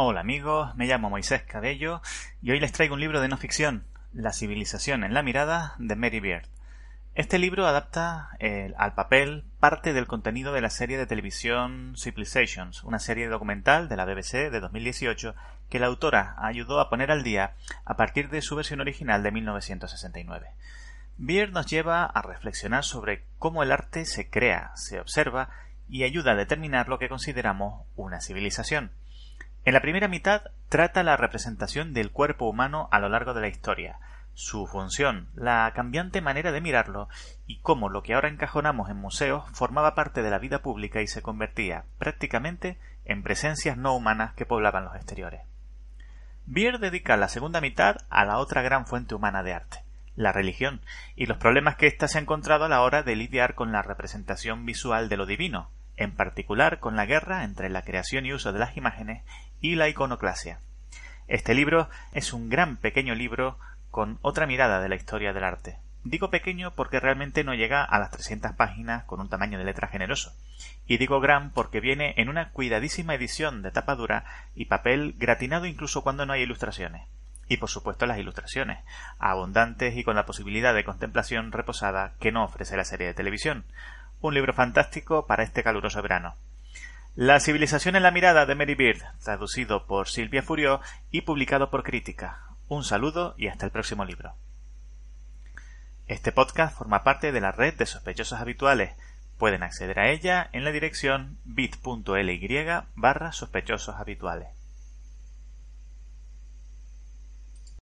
Hola amigos, me llamo Moisés Cabello y hoy les traigo un libro de no ficción, La civilización en la mirada de Mary Beard. Este libro adapta eh, al papel parte del contenido de la serie de televisión Civilizations, una serie documental de la BBC de 2018 que la autora ayudó a poner al día a partir de su versión original de 1969. Beard nos lleva a reflexionar sobre cómo el arte se crea, se observa y ayuda a determinar lo que consideramos una civilización. En la primera mitad trata la representación del cuerpo humano a lo largo de la historia, su función, la cambiante manera de mirarlo y cómo lo que ahora encajonamos en museos formaba parte de la vida pública y se convertía prácticamente en presencias no humanas que poblaban los exteriores. Beer dedica la segunda mitad a la otra gran fuente humana de arte, la religión, y los problemas que ésta se ha encontrado a la hora de lidiar con la representación visual de lo divino, en particular con la guerra entre la creación y uso de las imágenes y la iconoclasia. Este libro es un gran pequeño libro con otra mirada de la historia del arte. Digo pequeño porque realmente no llega a las 300 páginas con un tamaño de letra generoso. Y digo gran porque viene en una cuidadísima edición de tapa dura y papel gratinado incluso cuando no hay ilustraciones. Y por supuesto las ilustraciones, abundantes y con la posibilidad de contemplación reposada que no ofrece la serie de televisión. Un libro fantástico para este caluroso verano. La civilización en la mirada de Mary Beard, traducido por Silvia Furió y publicado por Crítica. Un saludo y hasta el próximo libro. Este podcast forma parte de la red de sospechosos habituales. Pueden acceder a ella en la dirección bit.ly barra sospechosos habituales.